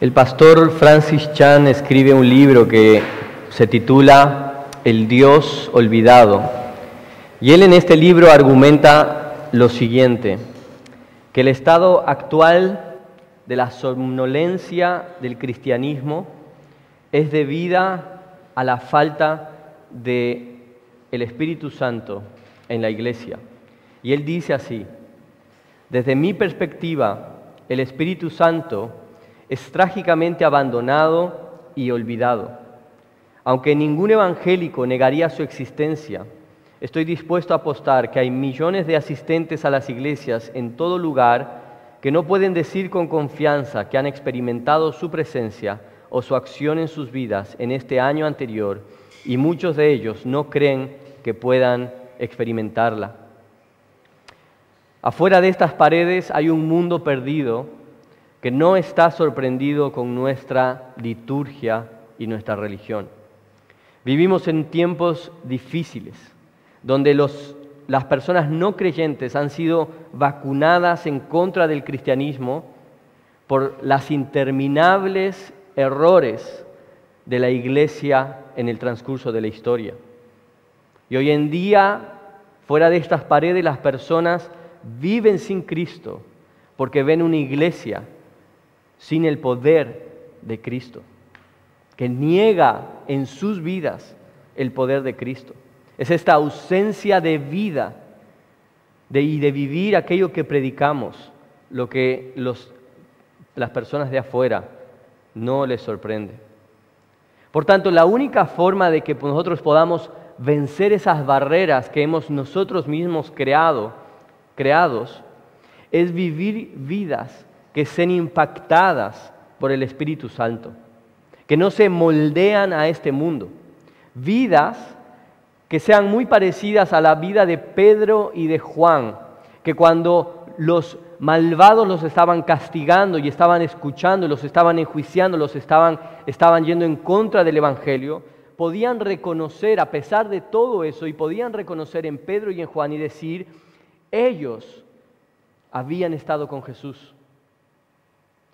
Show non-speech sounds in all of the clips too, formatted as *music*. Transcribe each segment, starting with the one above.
El pastor Francis Chan escribe un libro que se titula El Dios olvidado. Y él en este libro argumenta lo siguiente, que el estado actual de la somnolencia del cristianismo es debida a la falta de el Espíritu Santo en la iglesia. Y él dice así: Desde mi perspectiva, el Espíritu Santo es trágicamente abandonado y olvidado. Aunque ningún evangélico negaría su existencia, estoy dispuesto a apostar que hay millones de asistentes a las iglesias en todo lugar que no pueden decir con confianza que han experimentado su presencia o su acción en sus vidas en este año anterior y muchos de ellos no creen que puedan experimentarla. Afuera de estas paredes hay un mundo perdido que no está sorprendido con nuestra liturgia y nuestra religión. Vivimos en tiempos difíciles, donde las personas no creyentes han sido vacunadas en contra del cristianismo por las interminables errores de la iglesia en el transcurso de la historia. Y hoy en día, fuera de estas paredes, las personas viven sin Cristo porque ven una iglesia sin el poder de Cristo, que niega en sus vidas el poder de Cristo. Es esta ausencia de vida y de vivir aquello que predicamos, lo que las personas de afuera no les sorprende. Por tanto, la única forma de que nosotros podamos vencer esas barreras que hemos nosotros mismos creado, creados, es vivir vidas que sean impactadas por el Espíritu Santo, que no se moldean a este mundo. Vidas que sean muy parecidas a la vida de Pedro y de Juan, que cuando los malvados los estaban castigando y estaban escuchando, los estaban enjuiciando, los estaban, estaban yendo en contra del Evangelio, podían reconocer, a pesar de todo eso, y podían reconocer en Pedro y en Juan y decir, ellos habían estado con Jesús.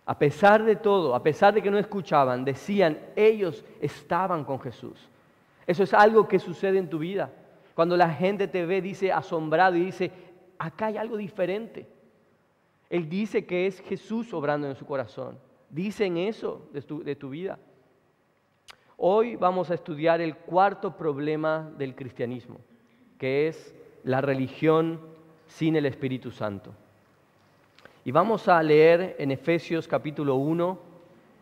A pesar de todo, a pesar de que no escuchaban, decían, ellos estaban con Jesús. Eso es algo que sucede en tu vida. Cuando la gente te ve, dice asombrado y dice, acá hay algo diferente. Él dice que es Jesús obrando en su corazón. Dicen eso de tu, de tu vida. Hoy vamos a estudiar el cuarto problema del cristianismo, que es la religión sin el Espíritu Santo. Y vamos a leer en Efesios capítulo 1,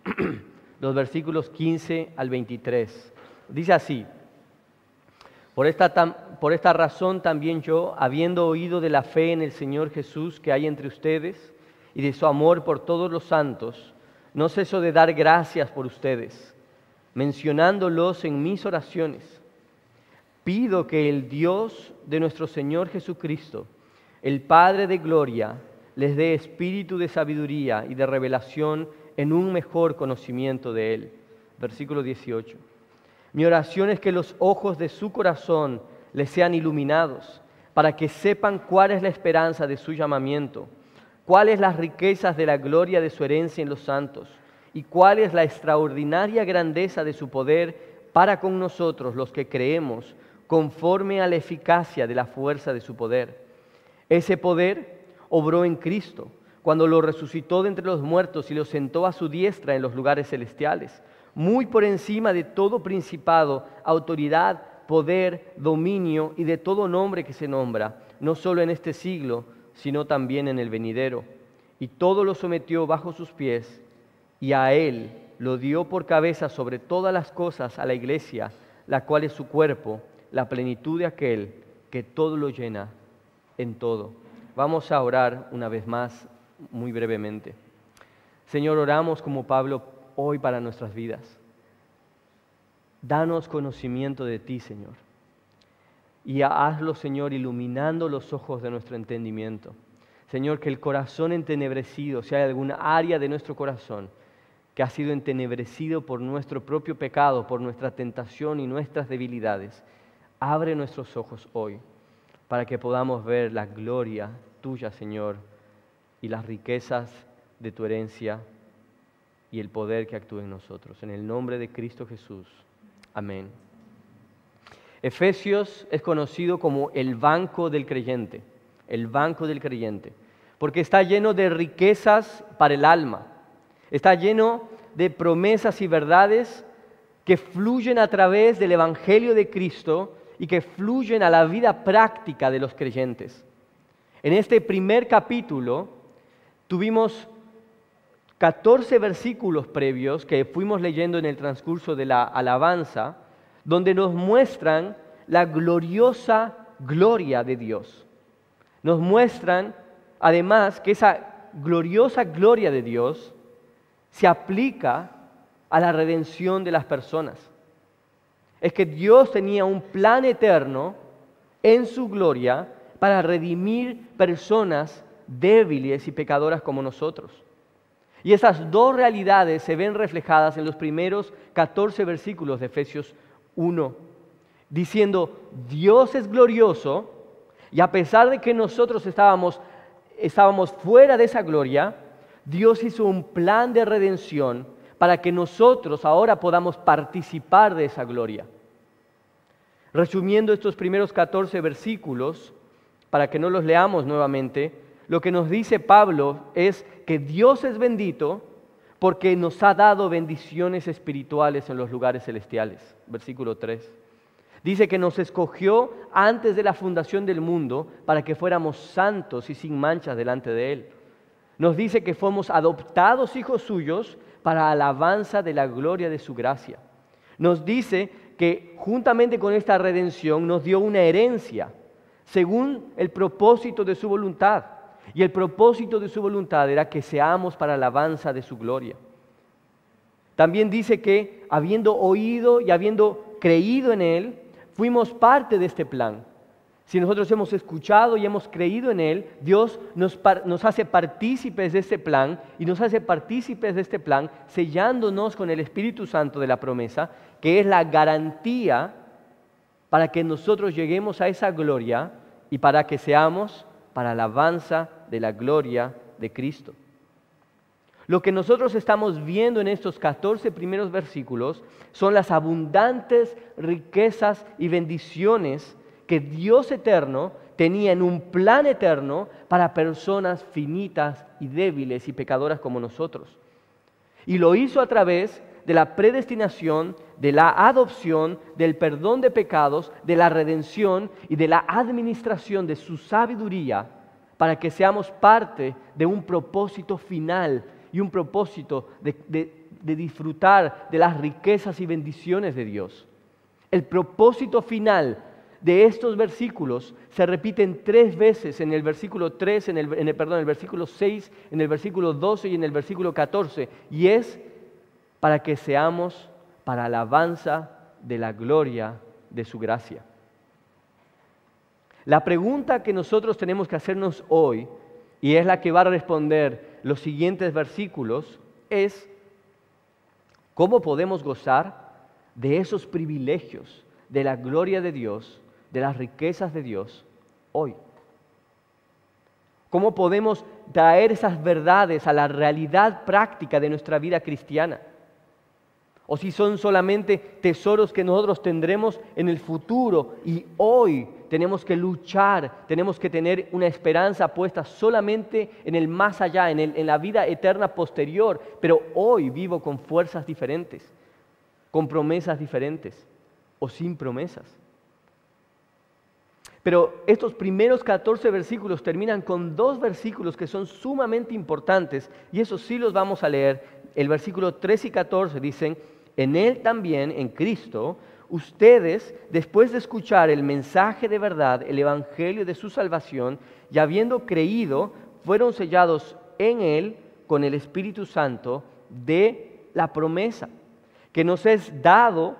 *clears throat* los versículos 15 al 23. Dice así, por esta, por esta razón también yo, habiendo oído de la fe en el Señor Jesús que hay entre ustedes y de su amor por todos los santos, no ceso de dar gracias por ustedes, mencionándolos en mis oraciones. Pido que el Dios de nuestro Señor Jesucristo, el Padre de Gloria, les dé espíritu de sabiduría y de revelación en un mejor conocimiento de Él. Versículo 18. Mi oración es que los ojos de su corazón les sean iluminados, para que sepan cuál es la esperanza de su llamamiento, cuáles las riquezas de la gloria de su herencia en los santos, y cuál es la extraordinaria grandeza de su poder para con nosotros los que creemos, conforme a la eficacia de la fuerza de su poder. Ese poder obró en Cristo, cuando lo resucitó de entre los muertos y lo sentó a su diestra en los lugares celestiales, muy por encima de todo principado, autoridad, poder, dominio y de todo nombre que se nombra, no solo en este siglo, sino también en el venidero. Y todo lo sometió bajo sus pies y a él lo dio por cabeza sobre todas las cosas a la iglesia, la cual es su cuerpo, la plenitud de aquel que todo lo llena en todo. Vamos a orar una vez más, muy brevemente. Señor, oramos como Pablo hoy para nuestras vidas. Danos conocimiento de ti, Señor. Y hazlo, Señor, iluminando los ojos de nuestro entendimiento. Señor, que el corazón entenebrecido, si hay alguna área de nuestro corazón que ha sido entenebrecido por nuestro propio pecado, por nuestra tentación y nuestras debilidades, abre nuestros ojos hoy para que podamos ver la gloria tuya, Señor, y las riquezas de tu herencia y el poder que actúe en nosotros. En el nombre de Cristo Jesús. Amén. Efesios es conocido como el banco del creyente, el banco del creyente, porque está lleno de riquezas para el alma, está lleno de promesas y verdades que fluyen a través del Evangelio de Cristo y que fluyen a la vida práctica de los creyentes. En este primer capítulo tuvimos 14 versículos previos que fuimos leyendo en el transcurso de la alabanza, donde nos muestran la gloriosa gloria de Dios. Nos muestran además que esa gloriosa gloria de Dios se aplica a la redención de las personas. Es que Dios tenía un plan eterno en su gloria para redimir personas débiles y pecadoras como nosotros. Y esas dos realidades se ven reflejadas en los primeros 14 versículos de Efesios 1, diciendo, Dios es glorioso y a pesar de que nosotros estábamos, estábamos fuera de esa gloria, Dios hizo un plan de redención para que nosotros ahora podamos participar de esa gloria. Resumiendo estos primeros 14 versículos, para que no los leamos nuevamente, lo que nos dice Pablo es que Dios es bendito porque nos ha dado bendiciones espirituales en los lugares celestiales. Versículo 3. Dice que nos escogió antes de la fundación del mundo para que fuéramos santos y sin manchas delante de Él. Nos dice que fuimos adoptados hijos suyos para alabanza de la gloria de su gracia. Nos dice que juntamente con esta redención nos dio una herencia, según el propósito de su voluntad. Y el propósito de su voluntad era que seamos para alabanza de su gloria. También dice que habiendo oído y habiendo creído en Él, fuimos parte de este plan. Si nosotros hemos escuchado y hemos creído en Él, Dios nos, nos, hace partícipes de este plan y nos hace partícipes de este plan sellándonos con el Espíritu Santo de la promesa que es la garantía para que nosotros lleguemos a esa gloria y para que seamos para alabanza de la gloria de Cristo. Lo que nosotros estamos viendo en estos 14 primeros versículos son las abundantes riquezas y bendiciones que Dios eterno tenía en un plan eterno para personas finitas y débiles y pecadoras como nosotros. Y lo hizo a través de la predestinación, de la adopción, del perdón de pecados, de la redención y de la administración de su sabiduría para que seamos parte de un propósito final y un propósito de, disfrutar de las riquezas y bendiciones de Dios. El propósito final de estos versículos se repiten tres veces en el versículo 3, en el, en el, perdón, en el versículo 6, en el versículo 12 y en el versículo 14. Y es para que seamos para alabanza de la gloria de su gracia. La pregunta que nosotros tenemos que hacernos hoy, y es la que va a responder los siguientes versículos, es cómo podemos gozar de esos privilegios, de la gloria de Dios, de las riquezas de Dios hoy. ¿Cómo podemos traer esas verdades a la realidad práctica de nuestra vida cristiana? O si son solamente tesoros que nosotros tendremos en el futuro y hoy tenemos que luchar, tenemos que tener una esperanza puesta solamente en el más allá, en, en la vida eterna posterior, pero hoy vivo con fuerzas diferentes, con promesas diferentes o sin promesas. Pero estos primeros 14 versículos terminan con dos versículos que son sumamente importantes y esos sí los vamos a leer. El versículo 3 y 14 dicen, en Él también, en Cristo, ustedes, después de escuchar el mensaje de verdad, el Evangelio de su salvación, y habiendo creído, fueron sellados en Él con el Espíritu Santo de la promesa, que nos es dado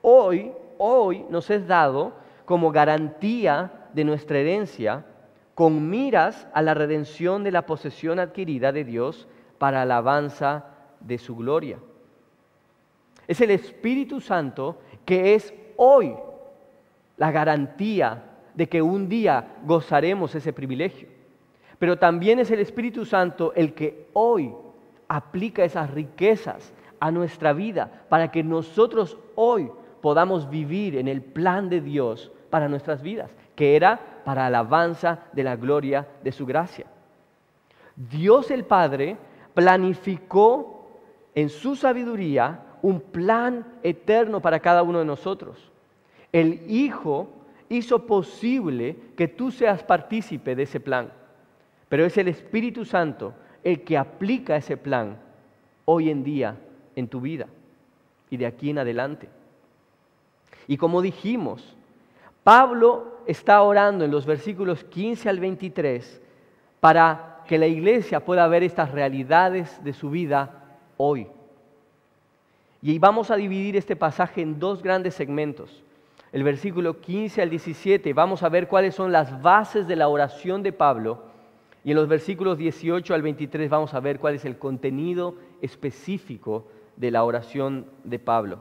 hoy, hoy nos es dado como garantía de nuestra herencia, con miras a la redención de la posesión adquirida de Dios para alabanza de su gloria. Es el Espíritu Santo que es hoy la garantía de que un día gozaremos ese privilegio. Pero también es el Espíritu Santo el que hoy aplica esas riquezas a nuestra vida para que nosotros hoy podamos vivir en el plan de Dios para nuestras vidas, que era para alabanza de la gloria de su gracia. Dios el Padre planificó en su sabiduría un plan eterno para cada uno de nosotros. El Hijo hizo posible que tú seas partícipe de ese plan, pero es el Espíritu Santo el que aplica ese plan hoy en día en tu vida y de aquí en adelante. Y como dijimos, Pablo está orando en los versículos 15 al 23 para que la iglesia pueda ver estas realidades de su vida hoy. Y vamos a dividir este pasaje en dos grandes segmentos. El versículo 15 al 17 vamos a ver cuáles son las bases de la oración de Pablo. Y en los versículos 18 al 23 vamos a ver cuál es el contenido específico de la oración de Pablo.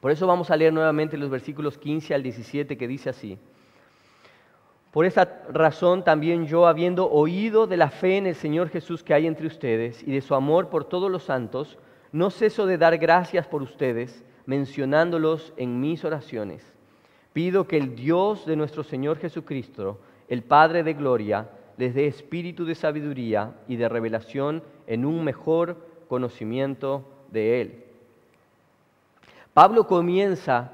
Por eso vamos a leer nuevamente los versículos 15 al 17 que dice así. Por esta razón también yo, habiendo oído de la fe en el Señor Jesús que hay entre ustedes y de su amor por todos los santos, no ceso de dar gracias por ustedes, mencionándolos en mis oraciones. Pido que el Dios de nuestro Señor Jesucristo, el Padre de Gloria, les dé espíritu de sabiduría y de revelación en un mejor conocimiento de Él Pablo comienza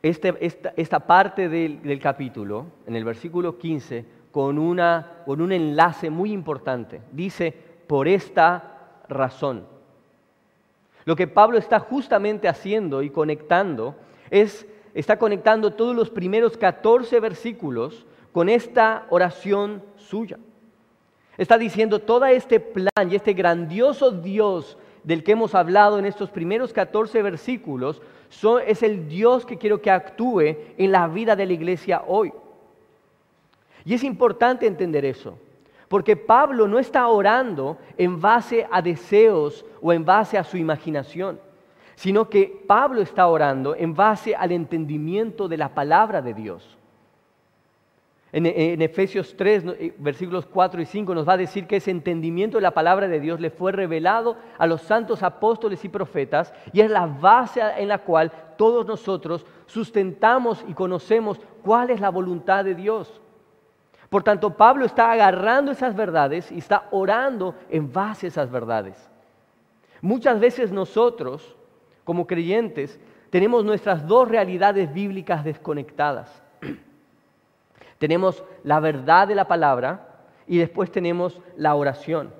este, esta, parte del, capítulo, en el versículo 15, con, una, con un enlace muy importante. Dice, por esta razón. Lo que Pablo está justamente haciendo y conectando es, está conectando todos los primeros 14 versículos con esta oración suya. Está diciendo todo este plan y este grandioso Dios del que hemos hablado en estos primeros 14 versículos es el Dios que quiero que actúe en la vida de la iglesia hoy. Y es importante entender eso, porque Pablo no está orando en base a deseos o en base a su imaginación, sino que Pablo está orando en base al entendimiento de la palabra de Dios. En, Efesios 3, eh, versículos 4 y 5 nos va a decir que ese entendimiento de la palabra de Dios le fue revelado a los santos apóstoles y profetas y es la base en la cual todos nosotros sustentamos y conocemos cuál es la voluntad de Dios. Por tanto, Pablo está agarrando esas verdades y está orando en base a esas verdades. Muchas veces nosotros, como creyentes, tenemos nuestras dos realidades bíblicas desconectadas. *clears throat* Tenemos la verdad de la palabra y después tenemos la oración.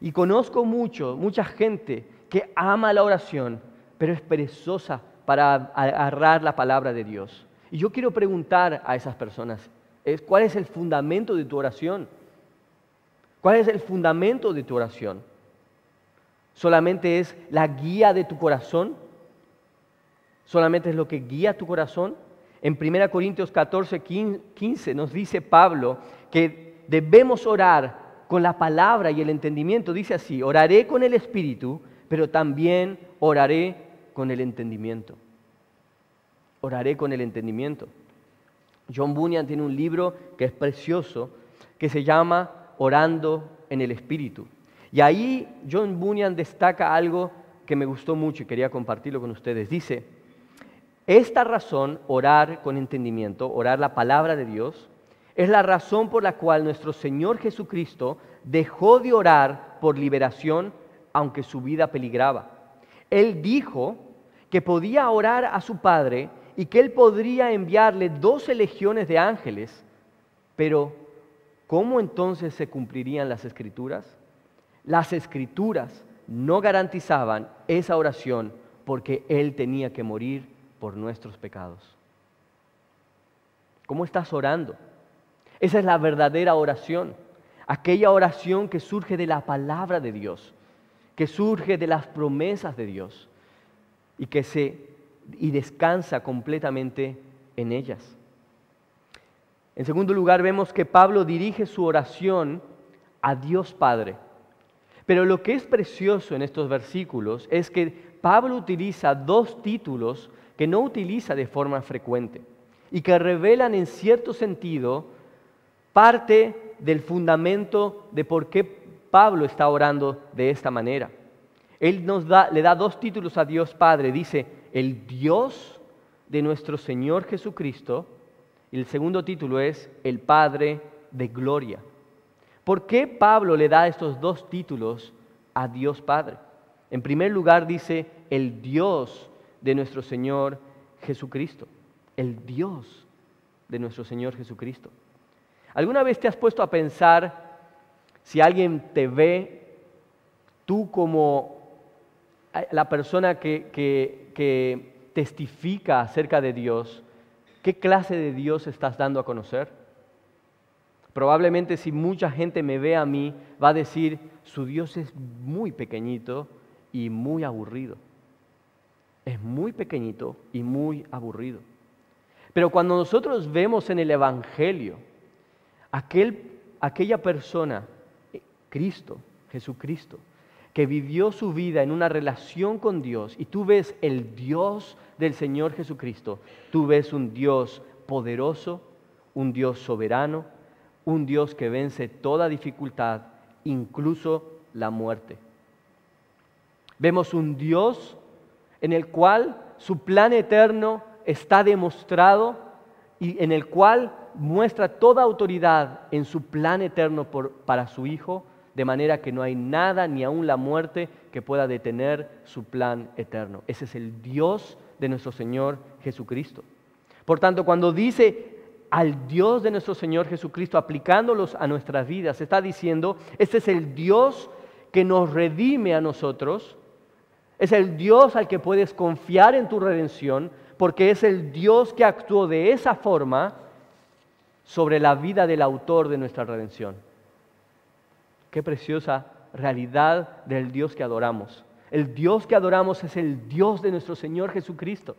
Y conozco mucho, mucha gente que ama la oración, pero es perezosa para agarrar la palabra de Dios. Y yo quiero preguntar a esas personas, ¿cuál es el fundamento de tu oración? ¿Cuál es el fundamento de tu oración? ¿Solamente es la guía de tu corazón? ¿Solamente es lo que guía tu corazón? En 1 Corintios 14, 15 nos dice Pablo que debemos orar con la palabra y el entendimiento. Dice así, oraré con el Espíritu, pero también oraré con el entendimiento. Oraré con el entendimiento. John Bunyan tiene un libro que es precioso, que se llama Orando en el Espíritu. Y ahí John Bunyan destaca algo que me gustó mucho y quería compartirlo con ustedes. Dice, esta razón, orar con entendimiento, orar la palabra de Dios, es la razón por la cual nuestro Señor Jesucristo dejó de orar por liberación aunque su vida peligraba. Él dijo que podía orar a su Padre y que Él podría enviarle doce legiones de ángeles, pero ¿cómo entonces se cumplirían las escrituras? Las escrituras no garantizaban esa oración porque Él tenía que morir por nuestros pecados. ¿Cómo estás orando? Esa es la verdadera oración, aquella oración que surge de la palabra de Dios, que surge de las promesas de Dios y que se y descansa completamente en ellas. En segundo lugar, vemos que Pablo dirige su oración a Dios Padre. Pero lo que es precioso en estos versículos es que Pablo utiliza dos títulos que no utiliza de forma frecuente y que revelan en cierto sentido parte del fundamento de por qué Pablo está orando de esta manera. Él nos da, le da dos títulos a Dios Padre. Dice, el Dios de nuestro Señor Jesucristo. Y el segundo título es, el Padre de Gloria. ¿Por qué Pablo le da estos dos títulos a Dios Padre? En primer lugar dice, el Dios de nuestro Señor Jesucristo. El Dios de nuestro Señor Jesucristo. ¿Alguna vez te has puesto a pensar si alguien te ve tú como la persona que, que, testifica acerca de Dios, qué clase de Dios estás dando a conocer? Probablemente si mucha gente me ve a mí, va a decir, su Dios es muy pequeñito y muy aburrido. Es muy pequeñito y muy aburrido. Pero cuando nosotros vemos en el Evangelio aquel, aquella persona, Cristo, Jesucristo, que vivió su vida en una relación con Dios y tú ves el Dios del Señor Jesucristo, tú ves un Dios poderoso, un Dios soberano, un Dios que vence toda dificultad, incluso la muerte. Vemos un Dios en el cual su plan eterno está demostrado y en el cual muestra toda autoridad en su plan eterno para su Hijo, de manera que no hay nada, ni aun la muerte, que pueda detener su plan eterno. Ese es el Dios de nuestro Señor Jesucristo. Por tanto, cuando dice al Dios de nuestro Señor Jesucristo, aplicándolos a nuestras vidas, está diciendo, este es el Dios que nos redime a nosotros, es el Dios al que puedes confiar en tu redención, porque es el Dios que actuó de esa forma sobre la vida del autor de nuestra redención. Qué preciosa realidad del Dios que adoramos. El Dios que adoramos es el Dios de nuestro Señor Jesucristo.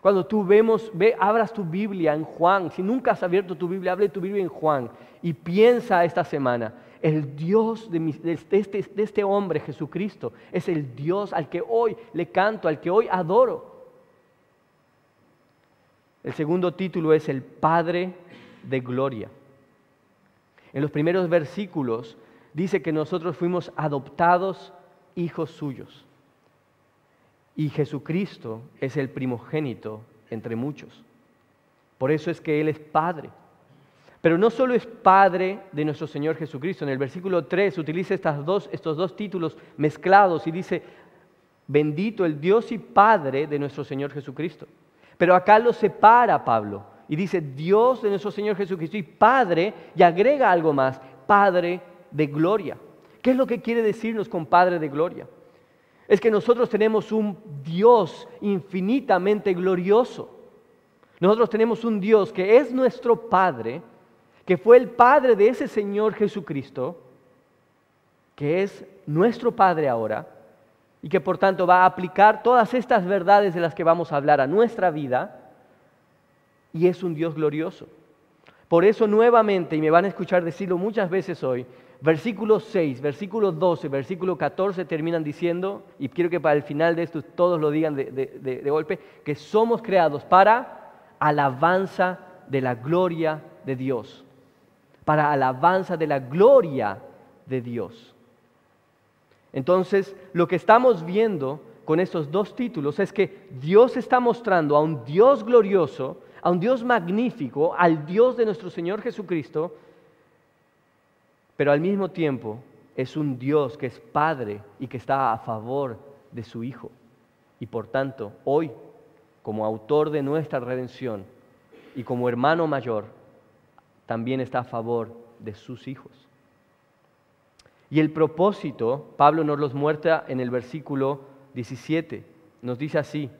Cuando tú vemos, ve, abras tu Biblia en Juan, si nunca has abierto tu Biblia, abre tu Biblia en Juan y piensa esta semana, el Dios de, este, de este hombre Jesucristo es el Dios al que hoy le canto, al que hoy adoro. El segundo título es el Padre de Gloria. En los primeros versículos dice que nosotros fuimos adoptados hijos suyos. Y Jesucristo es el primogénito entre muchos. Por eso es que Él es Padre. Pero no solo es Padre de nuestro Señor Jesucristo. En el versículo 3 utiliza estos dos títulos mezclados y dice, bendito el Dios y Padre de nuestro Señor Jesucristo. Pero acá lo separa Pablo y dice Dios de nuestro Señor Jesucristo y Padre y agrega algo más, Padre de gloria. ¿Qué es lo que quiere decirnos con Padre de gloria? Es que nosotros tenemos un Dios infinitamente glorioso. Nosotros tenemos un Dios que es nuestro Padre, que fue el Padre de ese Señor Jesucristo, que es nuestro Padre ahora, y que por tanto va a aplicar todas estas verdades de las que vamos a hablar a nuestra vida, y es un Dios glorioso. Por eso nuevamente, y me van a escuchar decirlo muchas veces hoy, Versículo 6, versículo 12, versículo 14 terminan diciendo, y quiero que para el final de esto todos lo digan de, golpe, que somos creados para alabanza de la gloria de Dios. Para alabanza de la gloria de Dios. Entonces, lo que estamos viendo con estos dos títulos es que Dios está mostrando a un Dios glorioso, a un Dios magnífico, al Dios de nuestro Señor Jesucristo, pero al mismo tiempo es un Dios que es Padre y que está a favor de su Hijo. Y por tanto, hoy, como autor de nuestra redención y como hermano mayor, también está a favor de sus hijos. Y el propósito, Pablo nos los muestra en el versículo 17, nos dice así,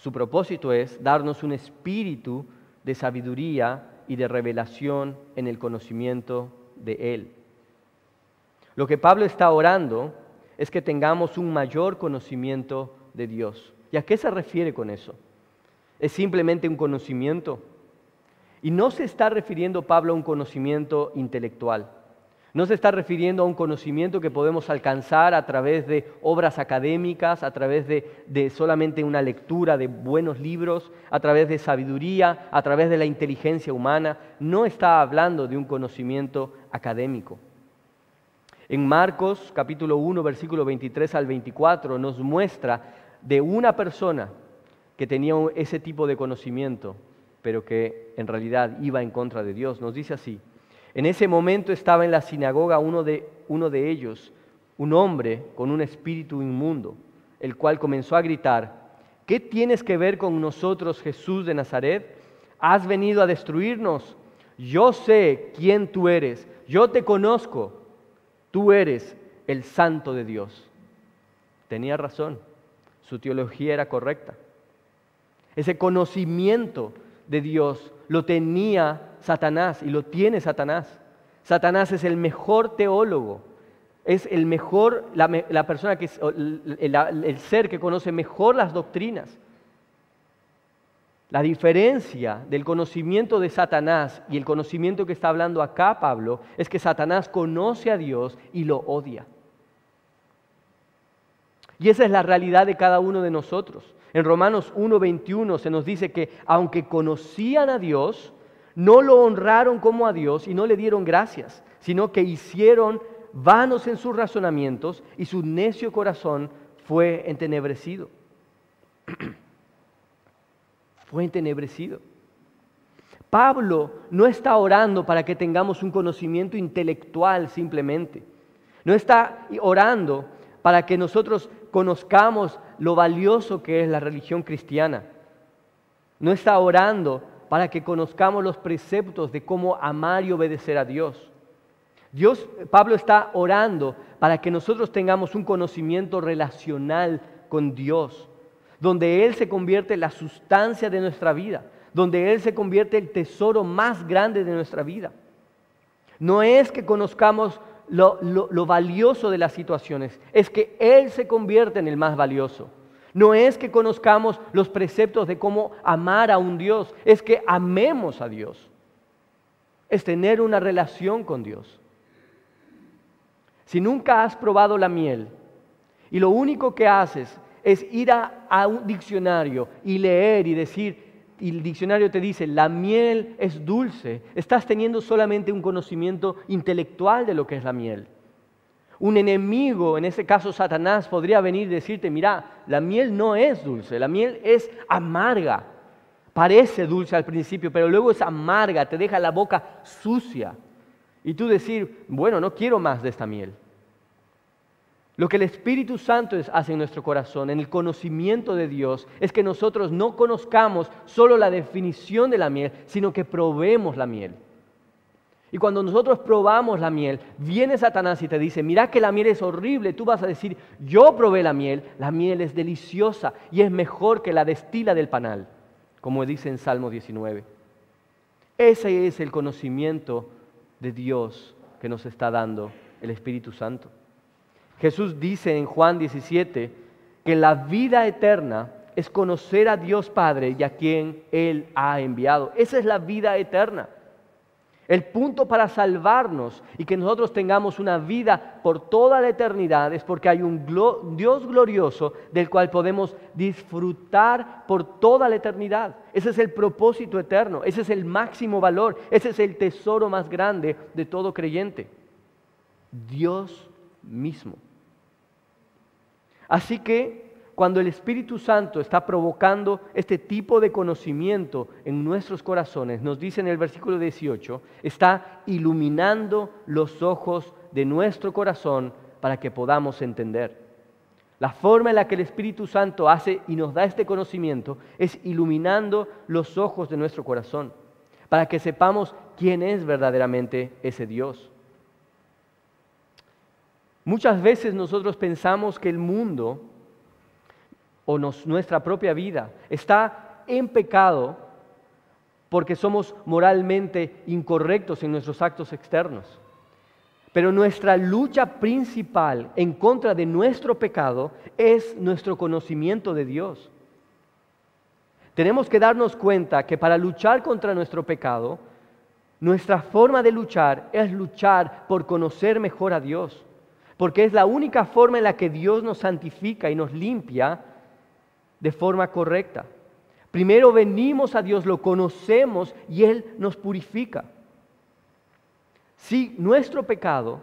su propósito es darnos un espíritu de sabiduría y de revelación en el conocimiento de Él. Lo que Pablo está orando es que tengamos un mayor conocimiento de Dios. ¿Y a qué se refiere con eso? ¿Es simplemente un conocimiento? Y no se está refiriendo Pablo a un conocimiento intelectual. No se está refiriendo a un conocimiento que podemos alcanzar a través de obras académicas, a través de, solamente una lectura de buenos libros, a través de sabiduría, a través de la inteligencia humana. No está hablando de un conocimiento académico. En Marcos capítulo 1, versículo 23 al 24 nos muestra de una persona que tenía ese tipo de conocimiento, pero que en realidad iba en contra de Dios. Nos dice así, en ese momento estaba en la sinagoga uno de, uno de ellos, un hombre con un espíritu inmundo, el cual comenzó a gritar, ¿qué tienes que ver con nosotros, Jesús de Nazaret? ¿Has venido a destruirnos? Yo sé quién tú eres, yo te conozco, tú eres el santo de Dios. Tenía razón, su teología era correcta. Ese conocimiento de Dios lo tenía Satanás y lo tiene Satanás. Satanás es el mejor teólogo, es el mejor, la, persona que el, el ser que conoce mejor las doctrinas. La diferencia del conocimiento de Satanás y el conocimiento que está hablando acá Pablo es que Satanás conoce a Dios y lo odia. Y esa es la realidad de cada uno de nosotros. En Romanos 1.21 se nos dice que aunque conocían a Dios, no lo honraron como a Dios y no le dieron gracias, sino que hicieron vanos en sus razonamientos y su necio corazón fue entenebrecido. *clears throat* fue entenebrecido. Pablo no está orando para que tengamos un conocimiento intelectual simplemente. No está orando para que nosotros conozcamos lo valioso que es la religión cristiana. No está orando para que conozcamos los preceptos de cómo amar y obedecer a Dios. Dios, Pablo está orando para que nosotros tengamos un conocimiento relacional con Dios, donde Él se convierte en la sustancia de nuestra vida, donde Él se convierte el tesoro más grande de nuestra vida. No es que conozcamos lo, valioso de las situaciones, es que Él se convierte en el más valioso. No es que conozcamos los preceptos de cómo amar a un Dios, es que amemos a Dios. Es tener una relación con Dios. Si nunca has probado la miel y lo único que haces es ir a, a un diccionario y leer y decir, y el diccionario te dice, la miel es dulce, estás teniendo solamente un conocimiento intelectual de lo que es la miel. Un enemigo, en ese caso Satanás, podría venir y decirte, mira, la miel no es dulce, la miel es amarga. Parece dulce al principio, pero luego es amarga, te deja la boca sucia. Y tú decir, bueno, no quiero más de esta miel. Lo que el Espíritu Santo hace en nuestro corazón, en el conocimiento de Dios, es que nosotros no conozcamos solo la definición de la miel, sino que probemos la miel. Y cuando nosotros probamos la miel, viene Satanás y te dice, mira que la miel es horrible, tú vas a decir, yo probé la miel, la miel es deliciosa y es mejor que la destila del panal, como dice en Salmo 19. Ese es el conocimiento de Dios que nos está dando el Espíritu Santo. Jesús dice en Juan 17 que la vida eterna es conocer a Dios Padre y a quien Él ha enviado. Esa es la vida eterna. El punto para salvarnos y que nosotros tengamos una vida por toda la eternidad es porque hay un Dios glorioso del cual podemos disfrutar por toda la eternidad. Ese es el propósito eterno, ese es el máximo valor, ese es el tesoro más grande de todo creyente. Dios mismo. Así que cuando el Espíritu Santo está provocando este tipo de conocimiento en nuestros corazones, nos dice en el versículo 18, está iluminando los ojos de nuestro corazón para que podamos entender. La forma en la que el Espíritu Santo hace y nos da este conocimiento es iluminando los ojos de nuestro corazón, para que sepamos quién es verdaderamente ese Dios. Muchas veces nosotros pensamos que el mundo o nuestra propia vida está en pecado porque somos moralmente incorrectos en nuestros actos externos. Pero nuestra lucha principal en contra de nuestro pecado es nuestro conocimiento de Dios. Tenemos que darnos cuenta que para luchar contra nuestro pecado, nuestra forma de luchar es luchar por conocer mejor a Dios porque es la única forma en la que Dios nos santifica y nos limpia de forma correcta. Primero venimos a Dios, lo conocemos y Él nos purifica. Si nuestro pecado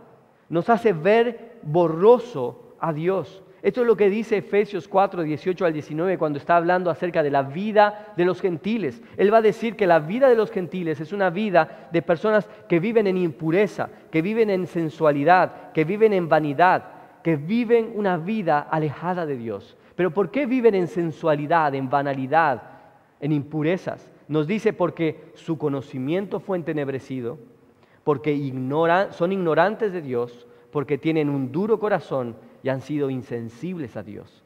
nos hace ver borroso a Dios. Esto es lo que dice Efesios 4, 18 al 19 cuando está hablando acerca de la vida de los gentiles. Él va a decir que la vida de los gentiles es una vida de personas que viven en impureza, que viven en sensualidad, que viven en vanidad, que viven una vida alejada de Dios. Pero ¿por qué viven en sensualidad, en banalidad, en impurezas? Nos dice porque su conocimiento fue entenebrecido, porque son ignorantes de Dios, porque tienen un duro corazón y han sido insensibles a Dios.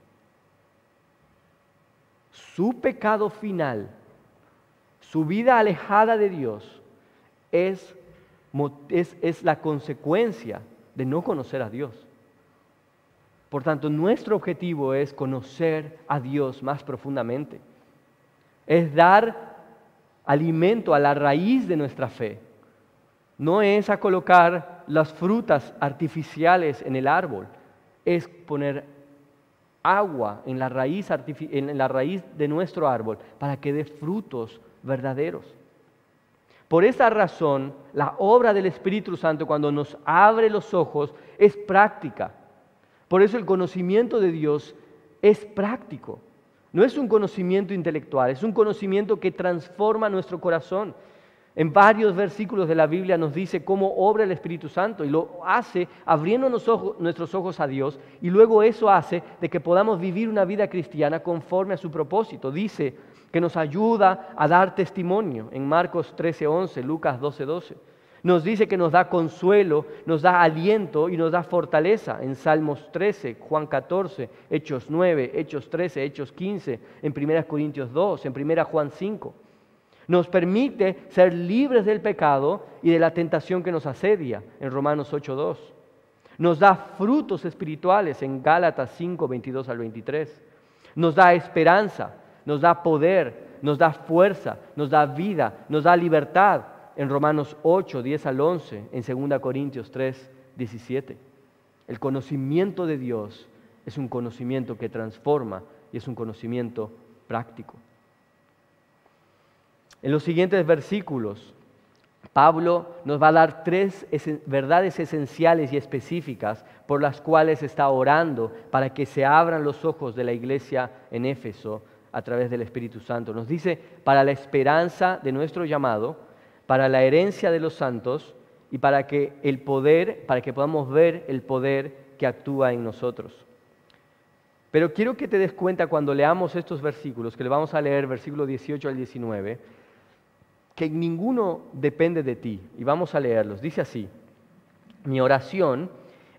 Su pecado final, su vida alejada de Dios, es, es, la consecuencia de no conocer a Dios. Por tanto, nuestro objetivo es conocer a Dios más profundamente. Es dar alimento a la raíz de nuestra fe. No es a colocar las frutas artificiales en el árbol, es poner agua en la raíz, en la raíz de nuestro árbol para que dé frutos verdaderos. Por esa razón, la obra del Espíritu Santo cuando nos abre los ojos es práctica. Por eso el conocimiento de Dios es práctico. No es un conocimiento intelectual, es un conocimiento que transforma nuestro corazón. En varios versículos de la Biblia nos dice cómo obra el Espíritu Santo y lo hace abriendo nuestros ojos a Dios y luego eso hace de que podamos vivir una vida cristiana conforme a su propósito. Dice que nos ayuda a dar testimonio en Marcos 13:11, Lucas 12:12. Nos dice que nos da consuelo, nos da aliento y nos da fortaleza en Salmos 13, Juan 14, Hechos 9, Hechos 13, Hechos 15, en 1 Corintios 2, en 1 Juan 5 nos permite ser libres del pecado y de la tentación que nos asedia en Romanos 8.2. Nos da frutos espirituales en Gálatas 5, 22 al 23. Nos da esperanza, nos da poder, nos da fuerza, nos da vida, nos da libertad en Romanos 8, 10 al 11, en 2 Corintios 3, 17. El conocimiento de Dios es un conocimiento que transforma y es un conocimiento práctico. En los siguientes versículos, Pablo nos va a dar tres verdades esenciales y específicas por las cuales está orando para que se abran los ojos de la iglesia en Éfeso a través del Espíritu Santo. Nos dice, para la esperanza de nuestro llamado, para la herencia de los santos y para que el poder, para que podamos ver el poder que actúa en nosotros. Pero quiero que te des cuenta cuando leamos estos versículos, que le vamos a leer versículo 18 al 19, que ninguno depende de ti. Y vamos a leerlos. Dice así, mi oración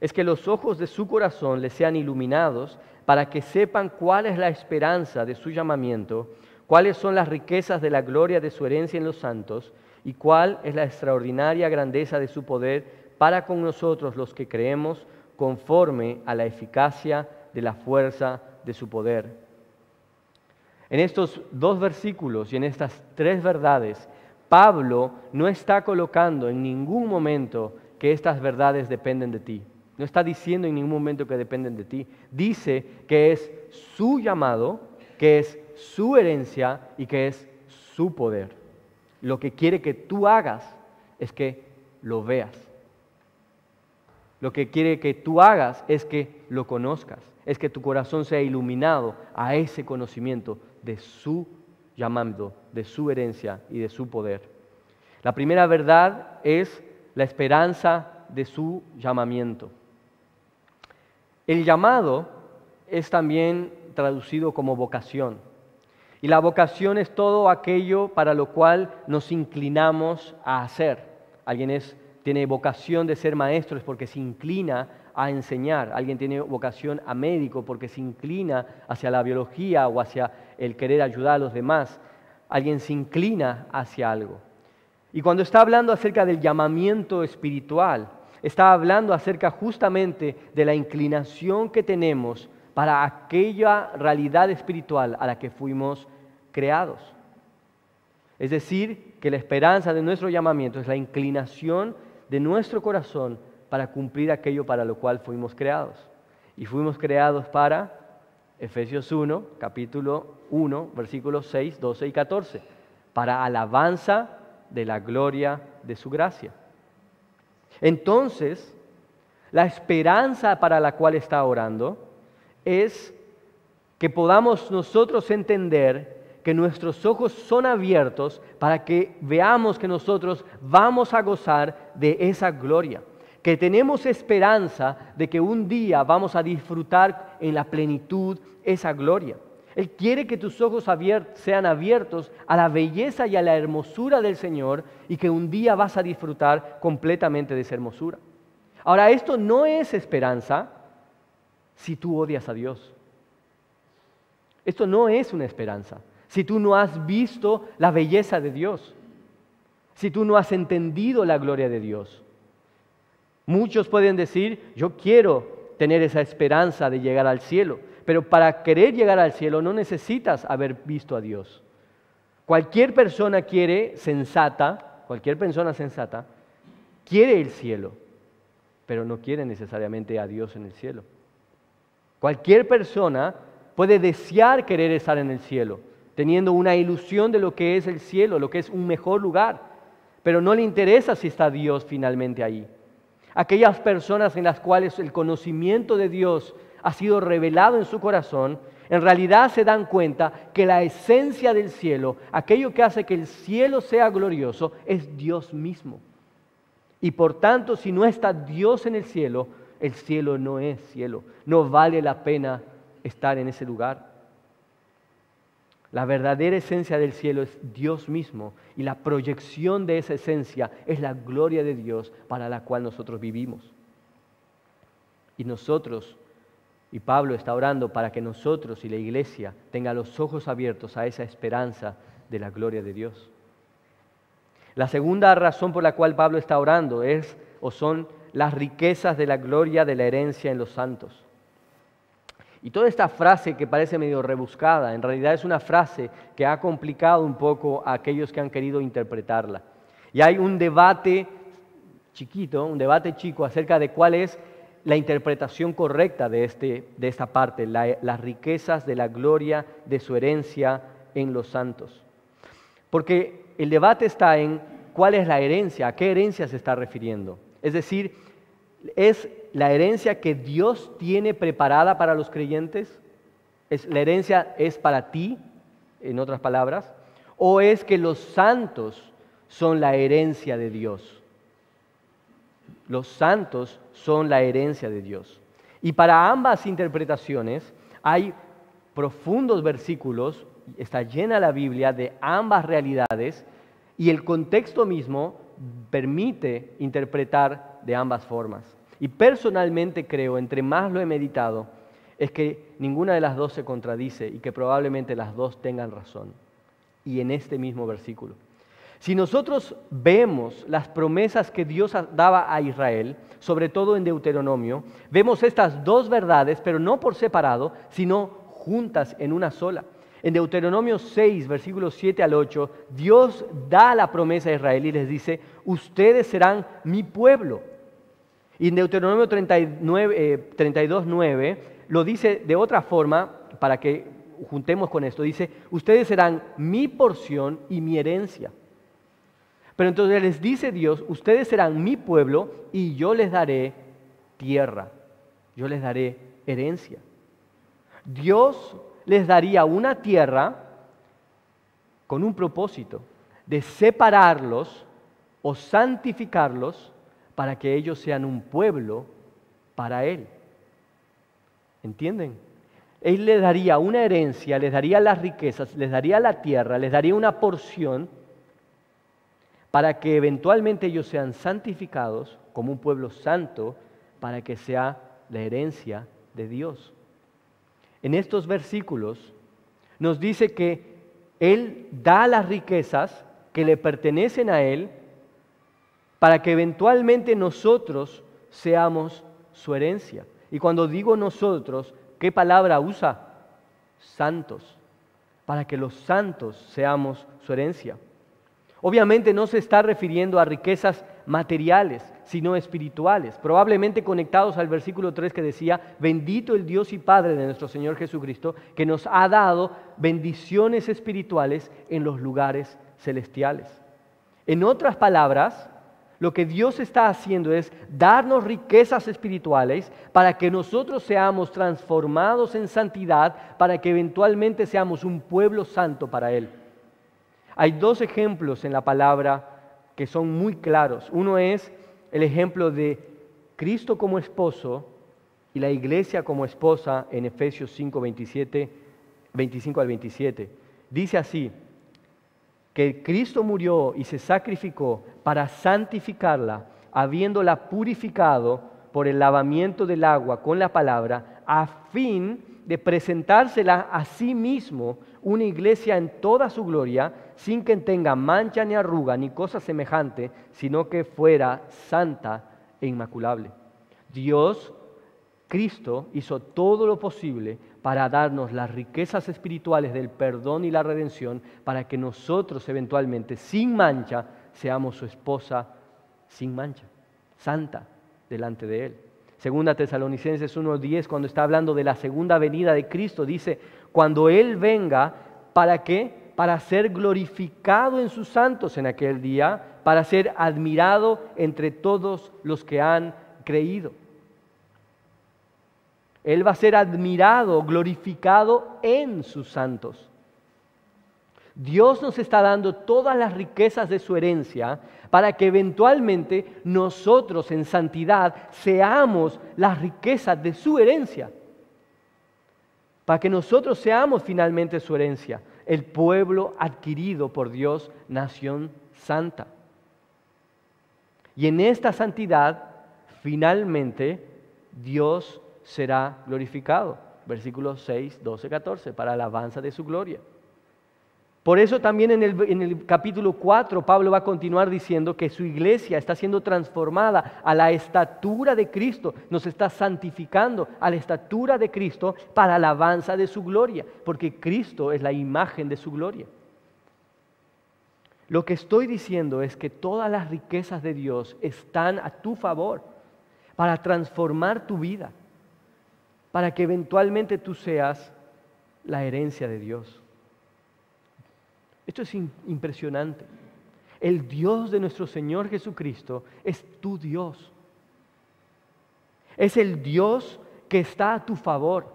es que los ojos de su corazón les sean iluminados para que sepan cuál es la esperanza de su llamamiento, cuáles son las riquezas de la gloria de su herencia en los santos y cuál es la extraordinaria grandeza de su poder para con nosotros los que creemos conforme a la eficacia de la fuerza de su poder. En estos dos versículos y en estas tres verdades Pablo no está colocando en ningún momento que estas verdades dependen de ti. No está diciendo en ningún momento que dependen de ti. Dice que es su llamado, que es su herencia y que es su poder. Lo que quiere que tú hagas es que lo veas. Lo que quiere que tú hagas es que lo conozcas, es que tu corazón sea iluminado a ese conocimiento de su llamando, de su herencia y de su poder. La primera verdad es la esperanza de su llamamiento. El llamado es también traducido como vocación. Y la vocación es todo aquello para lo cual nos inclinamos a hacer. Alguien tiene vocación de ser maestro es porque se inclina a enseñar. Alguien tiene vocación a médico porque se inclina hacia la biología o hacia el querer ayudar a los demás. Alguien se inclina hacia algo. Y cuando está hablando acerca del llamamiento espiritual, está hablando acerca justamente de la inclinación que tenemos para aquella realidad espiritual a la que fuimos creados. Es decir, que la esperanza de nuestro llamamiento es la inclinación de nuestro corazón para cumplir aquello para lo cual fuimos creados. Y fuimos creados para Efesios 1, capítulo 1, versículos 6, 12 y 14, para alabanza de la gloria de su gracia. Entonces, La esperanza para la cual está orando es que podamos nosotros entender que nuestros ojos son abiertos para que veamos que nosotros vamos a gozar de esa gloria, que tenemos esperanza de que un día vamos a disfrutar en la plenitud esa gloria. Él quiere que tus ojos sean abiertos a la belleza y a la hermosura del Señor y que un día vas a disfrutar completamente de esa hermosura. Ahora, esto no es esperanza si tú odias a Dios. Esto no es una esperanza si tú no has visto la belleza de Dios, si tú no has entendido la gloria de Dios. Muchos pueden decir, yo quiero tener esa esperanza de llegar al cielo, pero para querer llegar al cielo no necesitas haber visto a Dios. Cualquier persona quiere sensata, cualquier persona sensata, quiere el cielo, pero no quiere necesariamente a Dios en el cielo. Cualquier persona puede desear querer estar en el cielo, teniendo una ilusión de lo que es el cielo, lo que es un mejor lugar, pero no le interesa si está Dios finalmente ahí. Aquellas personas en las cuales el conocimiento de Dios ha sido revelado en su corazón, en realidad se dan cuenta que la esencia del cielo, aquello que hace que el cielo sea glorioso, es Dios mismo. Y por tanto, si no está Dios en el cielo, el cielo no es cielo. No vale la pena estar en ese lugar. La verdadera esencia del cielo es Dios mismo y la proyección de esa esencia es la gloria de Dios para la cual nosotros vivimos. Y nosotros, y Pablo está orando para que nosotros y la iglesia tengan los ojos abiertos a esa esperanza de la gloria de Dios. La segunda razón por la cual Pablo está orando es o son las riquezas de la gloria de la herencia en los santos. Y toda esta frase que parece medio rebuscada, en realidad es una frase que ha complicado un poco a aquellos que han querido interpretarla. Y hay un debate chiquito, un debate chico acerca de cuál es la interpretación correcta de, este, de esta parte, las riquezas de la gloria de su herencia en los santos. Porque el debate está en cuál es la herencia, a qué herencia se está refiriendo. Es decir, ¿Es la herencia que Dios tiene preparada para los creyentes? ¿Es, ¿La herencia es para ti, en otras palabras? ¿O es que los santos son la herencia de Dios? Los santos son la herencia de Dios. Y para ambas interpretaciones hay profundos versículos, está llena la Biblia de ambas realidades y el contexto mismo permite interpretar de ambas formas. Y personalmente creo, entre más lo he meditado, es que ninguna de las dos se contradice y que probablemente las dos tengan razón. Y en este mismo versículo. Si nosotros vemos las promesas que Dios daba a Israel, sobre todo en Deuteronomio, vemos estas dos verdades, pero no por separado, sino juntas en una sola. En Deuteronomio 6, versículos 7 al 8, Dios da la promesa a Israel y les dice, ustedes serán mi pueblo. Y en Deuteronomio 39, 32, 9 lo dice de otra forma, para que juntemos con esto, dice, ustedes serán mi porción y mi herencia. Pero entonces les dice Dios, ustedes serán mi pueblo y yo les daré tierra, yo les daré herencia. Dios les daría una tierra con un propósito de separarlos o santificarlos para que ellos sean un pueblo para Él. ¿Entienden? Él les daría una herencia, les daría las riquezas, les daría la tierra, les daría una porción para que eventualmente ellos sean santificados como un pueblo santo para que sea la herencia de Dios en estos versículos nos dice que Él da las riquezas que le pertenecen a Él para que eventualmente nosotros seamos su herencia. Y cuando digo nosotros, ¿qué palabra usa? Santos, para que los santos seamos su herencia. Obviamente no se está refiriendo a riquezas materiales, sino espirituales, probablemente conectados al versículo 3 que decía, bendito el Dios y Padre de nuestro Señor Jesucristo, que nos ha dado bendiciones espirituales en los lugares celestiales. En otras palabras, lo que Dios está haciendo es darnos riquezas espirituales para que nosotros seamos transformados en santidad, para que eventualmente seamos un pueblo santo para Él. Hay dos ejemplos en la palabra que son muy claros. Uno es el ejemplo de Cristo como esposo y la iglesia como esposa en Efesios 5, 27, 25 al 27. Dice así, que Cristo murió y se sacrificó para santificarla, habiéndola purificado por el lavamiento del agua con la palabra, a fin de presentársela a sí mismo una iglesia en toda su gloria, sin que tenga mancha ni arruga ni cosa semejante, sino que fuera santa e inmaculable. Dios, Cristo, hizo todo lo posible para darnos las riquezas espirituales del perdón y la redención, para que nosotros eventualmente, sin mancha, seamos su esposa sin mancha, santa delante de Él. Segunda Tesalonicenses 1.10, cuando está hablando de la segunda venida de Cristo, dice, cuando Él venga, ¿para qué? Para ser glorificado en sus santos en aquel día, para ser admirado entre todos los que han creído. Él va a ser admirado, glorificado en sus santos. Dios nos está dando todas las riquezas de su herencia para que eventualmente nosotros en santidad seamos las riquezas de su herencia. Para que nosotros seamos finalmente su herencia, el pueblo adquirido por Dios, nación santa. Y en esta santidad, finalmente, Dios será glorificado. Versículos 6, 12, 14, para alabanza de su gloria. Por eso también en el, capítulo 4 Pablo va a continuar diciendo que su iglesia está siendo transformada a la estatura de Cristo, nos está santificando a la estatura de Cristo para alabanza de su gloria, porque Cristo es la imagen de su gloria. Lo que estoy diciendo es que todas las riquezas de Dios están a tu favor para transformar tu vida para que eventualmente tú seas la herencia de Dios. Esto es impresionante. El Dios de nuestro Señor Jesucristo es tu Dios. Es el Dios que está a tu favor.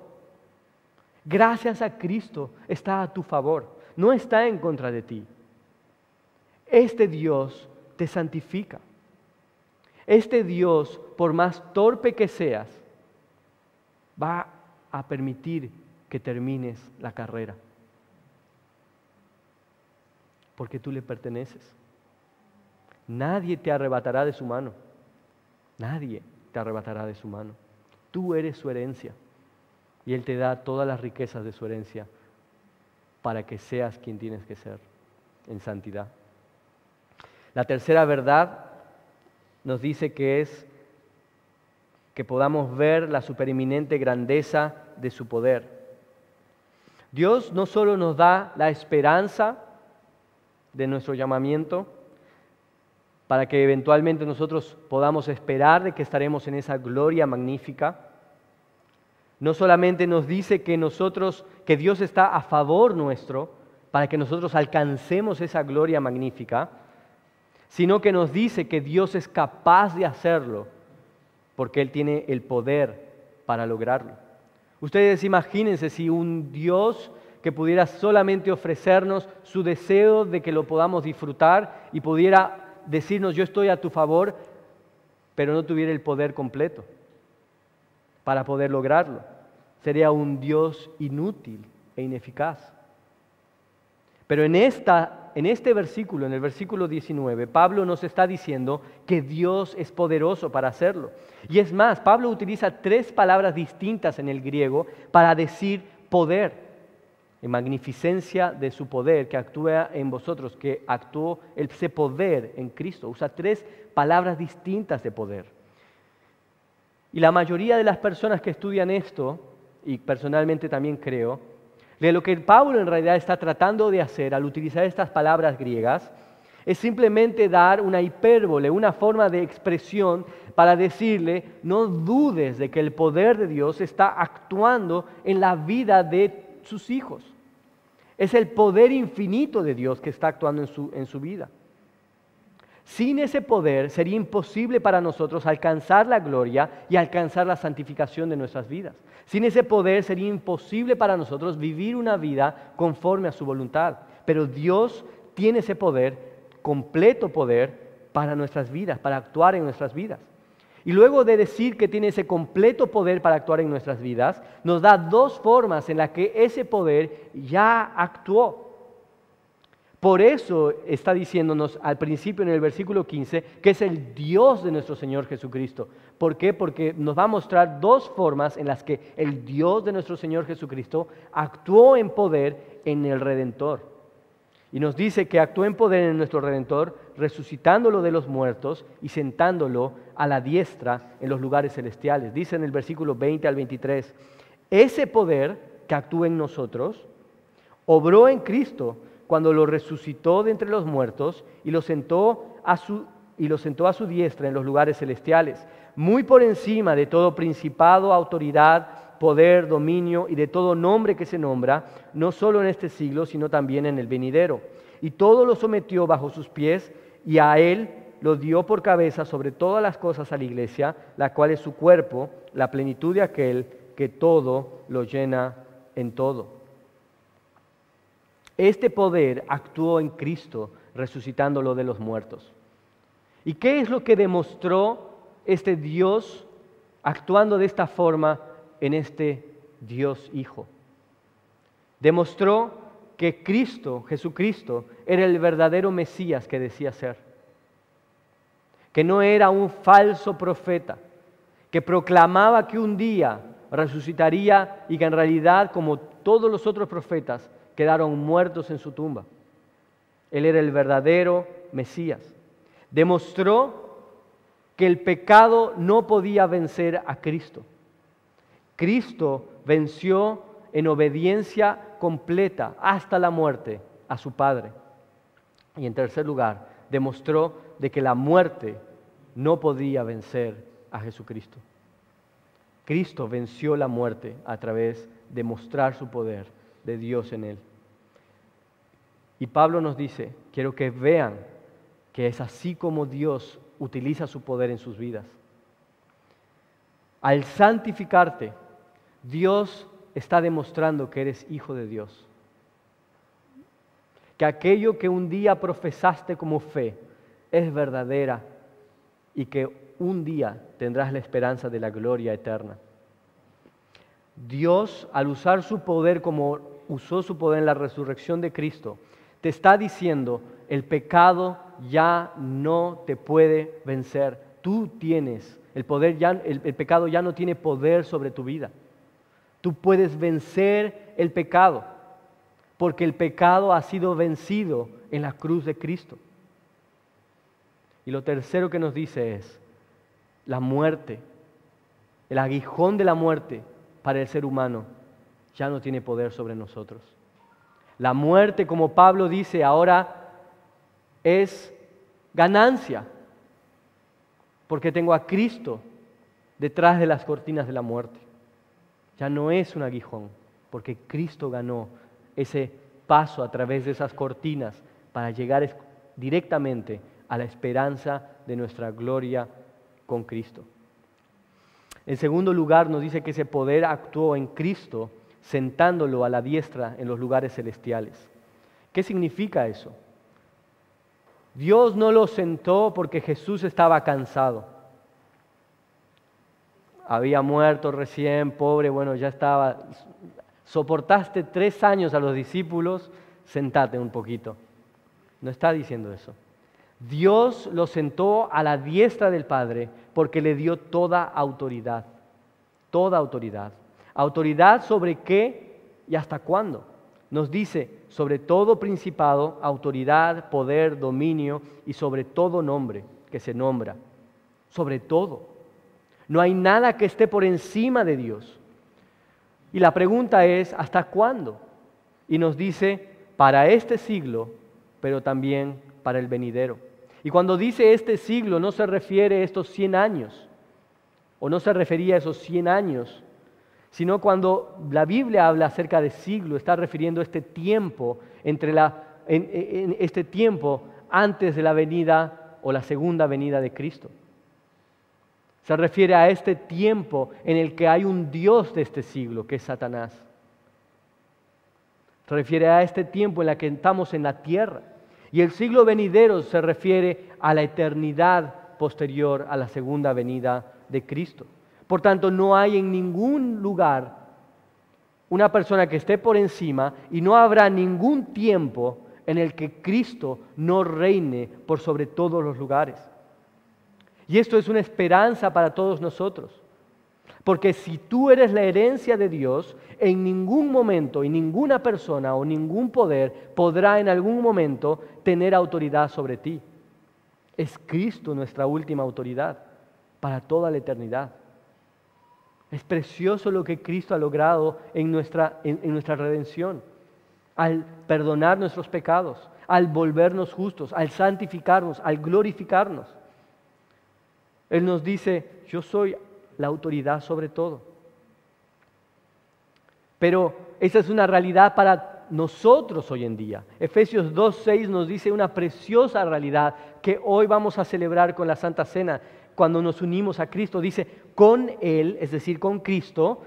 Gracias a Cristo está a tu favor. No está en contra de ti. Este Dios te santifica. Este Dios, por más torpe que seas, va a permitir que termines la carrera. Porque tú le perteneces. Nadie te arrebatará de su mano. Nadie te arrebatará de su mano. Tú eres su herencia. Y Él te da todas las riquezas de su herencia para que seas quien tienes que ser en santidad. La tercera verdad nos dice que es que podamos ver la supereminente grandeza de su poder. Dios no solo nos da la esperanza de nuestro llamamiento, para que eventualmente nosotros podamos esperar de que estaremos en esa gloria magnífica, no solamente nos dice que nosotros, que Dios está a favor nuestro, para que nosotros alcancemos esa gloria magnífica, sino que nos dice que Dios es capaz de hacerlo porque Él tiene el poder para lograrlo. Ustedes imagínense si un Dios que pudiera solamente ofrecernos su deseo de que lo podamos disfrutar y pudiera decirnos yo estoy a tu favor, pero no tuviera el poder completo para poder lograrlo. Sería un Dios inútil e ineficaz. Pero en, esta, en este versículo, en el versículo 19, Pablo nos está diciendo que Dios es poderoso para hacerlo. Y es más, Pablo utiliza tres palabras distintas en el griego para decir poder, en magnificencia de su poder que actúa en vosotros, que actuó ese poder en Cristo. Usa tres palabras distintas de poder. Y la mayoría de las personas que estudian esto, y personalmente también creo, de lo que Pablo en realidad está tratando de hacer al utilizar estas palabras griegas es simplemente dar una hipérbole, una forma de expresión para decirle, no dudes de que el poder de Dios está actuando en la vida de sus hijos. Es el poder infinito de Dios que está actuando en su, en su vida. Sin ese poder sería imposible para nosotros alcanzar la gloria y alcanzar la santificación de nuestras vidas. Sin ese poder sería imposible para nosotros vivir una vida conforme a su voluntad. Pero Dios tiene ese poder, completo poder, para nuestras vidas, para actuar en nuestras vidas. Y luego de decir que tiene ese completo poder para actuar en nuestras vidas, nos da dos formas en las que ese poder ya actuó. Por eso está diciéndonos al principio en el versículo 15 que es el Dios de nuestro Señor Jesucristo. ¿Por qué? Porque nos va a mostrar dos formas en las que el Dios de nuestro Señor Jesucristo actuó en poder en el Redentor. Y nos dice que actuó en poder en nuestro Redentor, resucitándolo de los muertos y sentándolo a la diestra en los lugares celestiales. Dice en el versículo 20 al 23, ese poder que actúa en nosotros, obró en Cristo cuando lo resucitó de entre los muertos y lo sentó a su, y lo sentó a su diestra en los lugares celestiales, muy por encima de todo principado, autoridad, poder, dominio y de todo nombre que se nombra, no solo en este siglo, sino también en el venidero. Y todo lo sometió bajo sus pies y a él lo dio por cabeza sobre todas las cosas a la iglesia, la cual es su cuerpo, la plenitud de aquel que todo lo llena en todo. Este poder actuó en Cristo resucitándolo de los muertos. ¿Y qué es lo que demostró este Dios actuando de esta forma en este Dios Hijo? Demostró que Cristo, Jesucristo, era el verdadero Mesías que decía ser. Que no era un falso profeta, que proclamaba que un día resucitaría y que en realidad, como todos los otros profetas, quedaron muertos en su tumba. Él era el verdadero Mesías. Demostró que el pecado no podía vencer a Cristo. Cristo venció en obediencia completa hasta la muerte a su Padre. Y en tercer lugar, demostró de que la muerte no podía vencer a Jesucristo. Cristo venció la muerte a través de mostrar su poder de Dios en él. Y Pablo nos dice, quiero que vean que es así como Dios utiliza su poder en sus vidas. Al santificarte, Dios está demostrando que eres hijo de Dios. Que aquello que un día profesaste como fe es verdadera y que un día tendrás la esperanza de la gloria eterna. Dios, al usar su poder como usó su poder en la resurrección de Cristo, te está diciendo, el pecado ya no te puede vencer. Tú tienes el poder, ya, el, el pecado ya no tiene poder sobre tu vida. Tú puedes vencer el pecado, porque el pecado ha sido vencido en la cruz de Cristo. Y lo tercero que nos dice es, la muerte, el aguijón de la muerte para el ser humano ya no tiene poder sobre nosotros. La muerte, como Pablo dice, ahora es ganancia, porque tengo a Cristo detrás de las cortinas de la muerte. Ya no es un aguijón, porque Cristo ganó ese paso a través de esas cortinas para llegar directamente a la esperanza de nuestra gloria con Cristo. En segundo lugar, nos dice que ese poder actuó en Cristo sentándolo a la diestra en los lugares celestiales. ¿Qué significa eso? Dios no lo sentó porque Jesús estaba cansado. Había muerto recién, pobre, bueno, ya estaba. Soportaste tres años a los discípulos, sentate un poquito. No está diciendo eso. Dios lo sentó a la diestra del Padre porque le dio toda autoridad, toda autoridad. ¿Autoridad sobre qué y hasta cuándo? Nos dice sobre todo principado, autoridad, poder, dominio y sobre todo nombre que se nombra. Sobre todo. No hay nada que esté por encima de Dios. Y la pregunta es, ¿hasta cuándo? Y nos dice, para este siglo, pero también para el venidero. Y cuando dice este siglo, no se refiere a estos 100 años, o no se refería a esos 100 años sino cuando la Biblia habla acerca de siglo, está refiriendo este tiempo entre la, en, este tiempo antes de la venida o la segunda venida de Cristo. Se refiere a este tiempo en el que hay un Dios de este siglo, que es Satanás. Se refiere a este tiempo en el que estamos en la tierra. Y el siglo venidero se refiere a la eternidad posterior a la segunda venida de Cristo. Por tanto, no hay en ningún lugar una persona que esté por encima y no habrá ningún tiempo en el que Cristo no reine por sobre todos los lugares. Y esto es una esperanza para todos nosotros. Porque si tú eres la herencia de Dios, en ningún momento y ninguna persona o ningún poder podrá en algún momento tener autoridad sobre ti. Es Cristo nuestra última autoridad para toda la eternidad. Es precioso lo que Cristo ha logrado en nuestra, en, nuestra redención, al perdonar nuestros pecados, al volvernos justos, al santificarnos, al glorificarnos. Él nos dice, yo soy la autoridad sobre todo. Pero esa es una realidad para nosotros hoy en día. Efesios 2.6 nos dice una preciosa realidad que hoy vamos a celebrar con la Santa Cena cuando nos unimos a Cristo. Dice, con Él, es decir, con Cristo,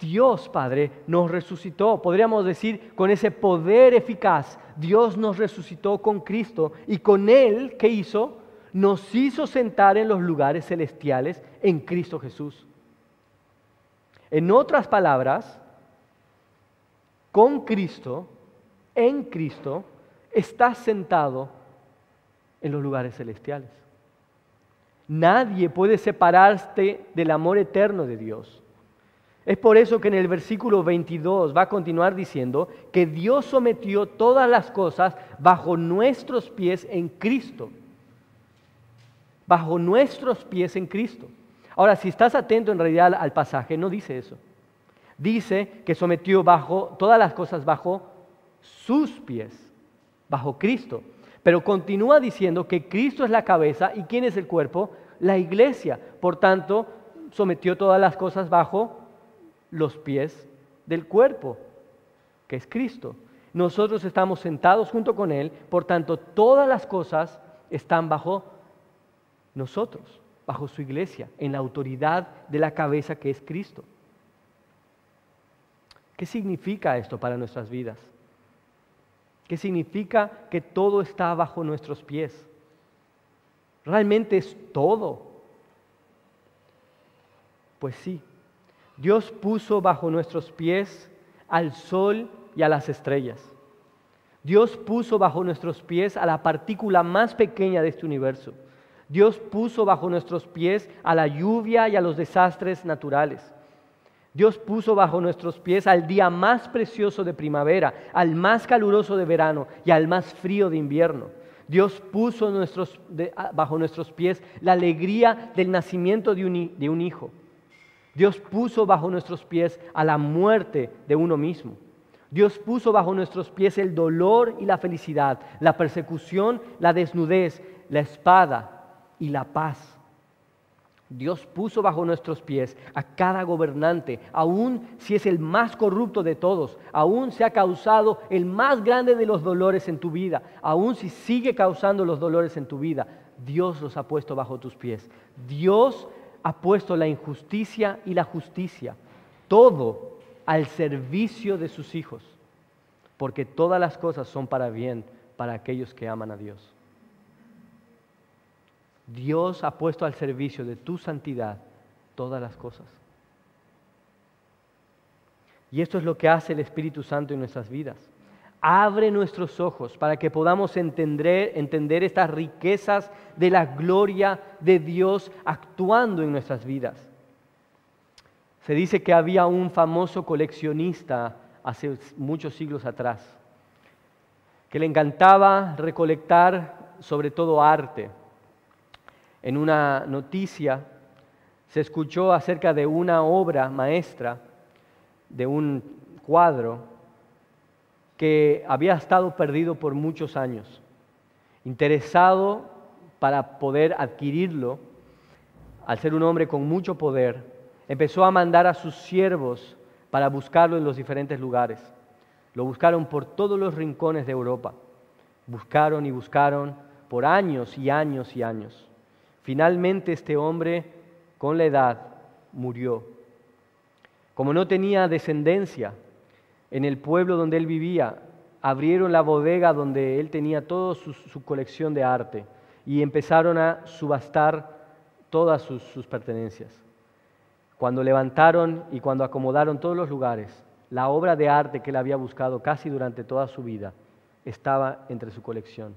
Dios Padre nos resucitó. Podríamos decir, con ese poder eficaz, Dios nos resucitó con Cristo y con Él, ¿qué hizo? Nos hizo sentar en los lugares celestiales en Cristo Jesús. En otras palabras, con Cristo, en Cristo, estás sentado en los lugares celestiales. Nadie puede separarte del amor eterno de Dios. Es por eso que en el versículo 22 va a continuar diciendo que Dios sometió todas las cosas bajo nuestros pies en Cristo. Bajo nuestros pies en Cristo. Ahora, si estás atento en realidad al pasaje, no dice eso. Dice que sometió bajo todas las cosas bajo sus pies, bajo Cristo. Pero continúa diciendo que Cristo es la cabeza y ¿quién es el cuerpo? la iglesia. Por tanto, sometió todas las cosas bajo los pies del cuerpo, que es Cristo. Nosotros estamos sentados junto con Él, por tanto, todas las cosas están bajo nosotros, bajo su iglesia, en la autoridad de la cabeza que es Cristo. ¿Qué significa esto para nuestras vidas? ¿Qué significa que todo está bajo nuestros pies? Realmente es todo. Pues sí, Dios puso bajo nuestros pies al sol y a las estrellas. Dios puso bajo nuestros pies a la partícula más pequeña de este universo. Dios puso bajo nuestros pies a la lluvia y a los desastres naturales. Dios puso bajo nuestros pies al día más precioso de primavera, al más caluroso de verano y al más frío de invierno. Dios puso bajo nuestros pies la alegría del nacimiento de un hijo. Dios puso bajo nuestros pies a la muerte de uno mismo. Dios puso bajo nuestros pies el dolor y la felicidad, la persecución, la desnudez, la espada y la paz. Dios puso bajo nuestros pies a cada gobernante, aun si es el más corrupto de todos, aun si ha causado el más grande de los dolores en tu vida, aun si sigue causando los dolores en tu vida, Dios los ha puesto bajo tus pies. Dios ha puesto la injusticia y la justicia, todo al servicio de sus hijos, porque todas las cosas son para bien para aquellos que aman a Dios. Dios ha puesto al servicio de tu santidad todas las cosas. Y esto es lo que hace el Espíritu Santo en nuestras vidas. Abre nuestros ojos para que podamos entender, entender estas riquezas de la gloria de Dios actuando en nuestras vidas. Se dice que había un famoso coleccionista hace muchos siglos atrás, que le encantaba recolectar sobre todo arte en una noticia se escuchó acerca de una obra maestra, de un cuadro que había estado perdido por muchos años. Interesado para poder adquirirlo, al ser un hombre con mucho poder, empezó a mandar a sus siervos para buscarlo en los diferentes lugares. Lo buscaron por todos los rincones de Europa. Buscaron y buscaron por años y años y años. Finalmente este hombre, con la edad, murió. Como no tenía descendencia en el pueblo donde él vivía, abrieron la bodega donde él tenía toda su, colección de arte y empezaron a subastar todas sus, sus pertenencias. Cuando levantaron y cuando acomodaron todos los lugares, la obra de arte que él había buscado casi durante toda su vida estaba entre su colección.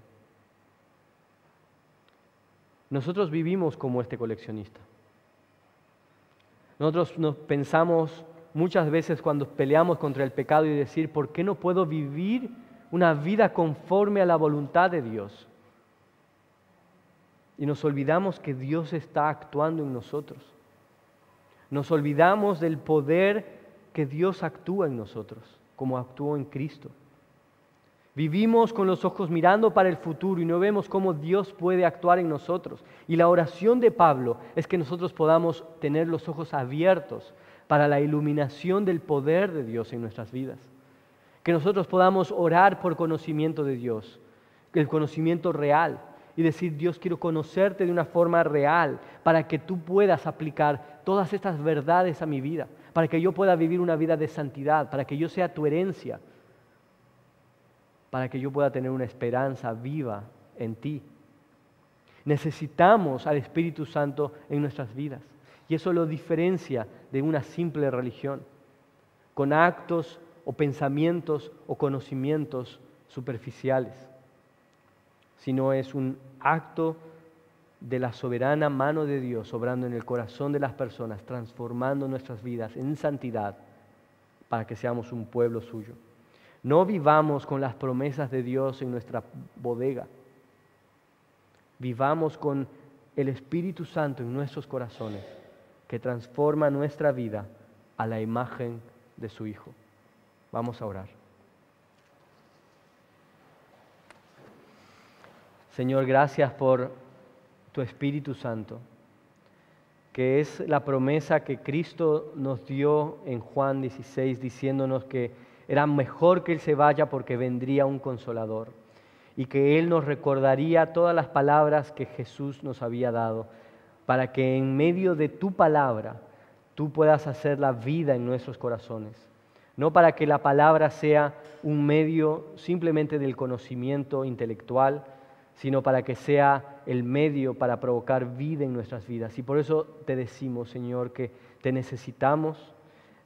Nosotros vivimos como este coleccionista. Nosotros nos pensamos muchas veces cuando peleamos contra el pecado y decir, ¿por qué no puedo vivir una vida conforme a la voluntad de Dios? Y nos olvidamos que Dios está actuando en nosotros. Nos olvidamos del poder que Dios actúa en nosotros, como actuó en Cristo. Vivimos con los ojos mirando para el futuro y no vemos cómo Dios puede actuar en nosotros. Y la oración de Pablo es que nosotros podamos tener los ojos abiertos para la iluminación del poder de Dios en nuestras vidas. Que nosotros podamos orar por conocimiento de Dios, el conocimiento real, y decir, Dios, quiero conocerte de una forma real para que tú puedas aplicar todas estas verdades a mi vida, para que yo pueda vivir una vida de santidad, para que yo sea tu herencia para que yo pueda tener una esperanza viva en ti. Necesitamos al Espíritu Santo en nuestras vidas. Y eso lo diferencia de una simple religión, con actos o pensamientos o conocimientos superficiales, sino es un acto de la soberana mano de Dios obrando en el corazón de las personas, transformando nuestras vidas en santidad para que seamos un pueblo suyo. No vivamos con las promesas de Dios en nuestra bodega. Vivamos con el Espíritu Santo en nuestros corazones, que transforma nuestra vida a la imagen de su Hijo. Vamos a orar. Señor, gracias por tu Espíritu Santo, que es la promesa que Cristo nos dio en Juan 16, diciéndonos que era mejor que Él se vaya porque vendría un consolador y que Él nos recordaría todas las palabras que Jesús nos había dado, para que en medio de tu palabra tú puedas hacer la vida en nuestros corazones. No para que la palabra sea un medio simplemente del conocimiento intelectual, sino para que sea el medio para provocar vida en nuestras vidas. Y por eso te decimos, Señor, que te necesitamos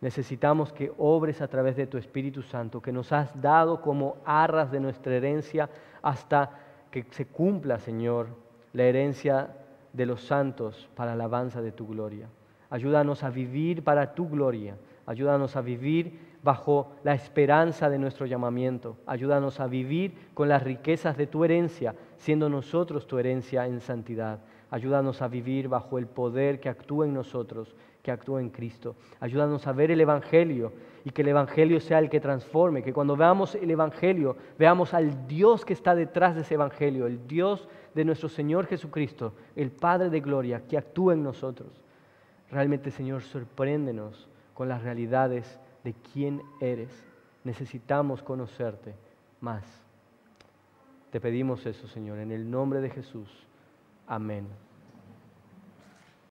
Necesitamos que obres a través de tu Espíritu Santo, que nos has dado como arras de nuestra herencia hasta que se cumpla, Señor, la herencia de los santos para la alabanza de tu gloria. Ayúdanos a vivir para tu gloria. Ayúdanos a vivir bajo la esperanza de nuestro llamamiento. Ayúdanos a vivir con las riquezas de tu herencia, siendo nosotros tu herencia en santidad. Ayúdanos a vivir bajo el poder que actúa en nosotros que actúa en Cristo. Ayúdanos a ver el Evangelio y que el Evangelio sea el que transforme, que cuando veamos el Evangelio veamos al Dios que está detrás de ese Evangelio, el Dios de nuestro Señor Jesucristo, el Padre de Gloria, que actúa en nosotros. Realmente, Señor, sorpréndenos con las realidades de quién eres. Necesitamos conocerte más. Te pedimos eso, Señor, en el nombre de Jesús. Amén.